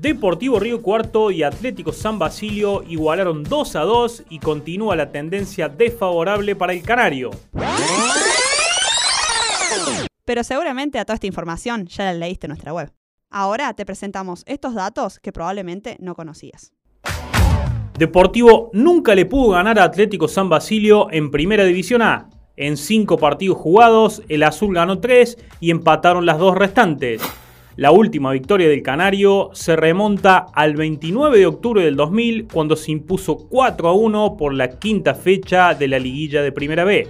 Deportivo Río Cuarto y Atlético San Basilio igualaron 2 a 2 y continúa la tendencia desfavorable para el Canario. Pero seguramente a toda esta información ya la leíste en nuestra web. Ahora te presentamos estos datos que probablemente no conocías. Deportivo nunca le pudo ganar a Atlético San Basilio en Primera División A. En cinco partidos jugados, el azul ganó tres y empataron las dos restantes. La última victoria del Canario se remonta al 29 de octubre del 2000 cuando se impuso 4 a 1 por la quinta fecha de la liguilla de Primera B.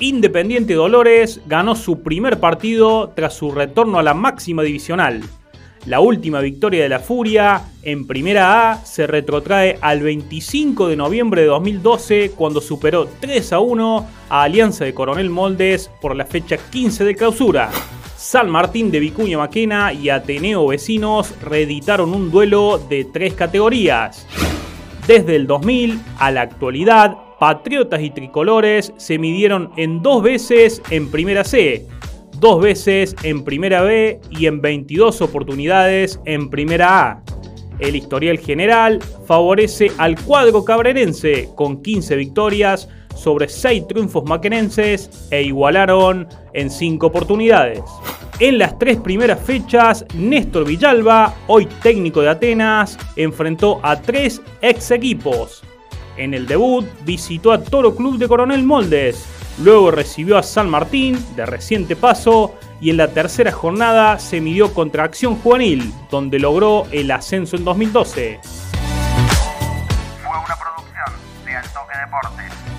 Independiente Dolores ganó su primer partido tras su retorno a la máxima divisional. La última victoria de la Furia en Primera A se retrotrae al 25 de noviembre de 2012 cuando superó 3 a 1 a Alianza de Coronel Moldes por la fecha 15 de clausura. San Martín de Vicuña Maquena y Ateneo Vecinos reeditaron un duelo de tres categorías. Desde el 2000 a la actualidad, Patriotas y Tricolores se midieron en dos veces en Primera C, dos veces en Primera B y en 22 oportunidades en Primera A. El historial general favorece al cuadro cabrerense con 15 victorias sobre 6 triunfos maquenenses e igualaron en 5 oportunidades. En las tres primeras fechas, Néstor Villalba, hoy técnico de Atenas, enfrentó a tres ex equipos. En el debut visitó a Toro Club de Coronel Moldes, luego recibió a San Martín, de reciente paso, y en la tercera jornada se midió contra Acción Juvenil, donde logró el ascenso en 2012. Fue una producción de Altoque Deportes.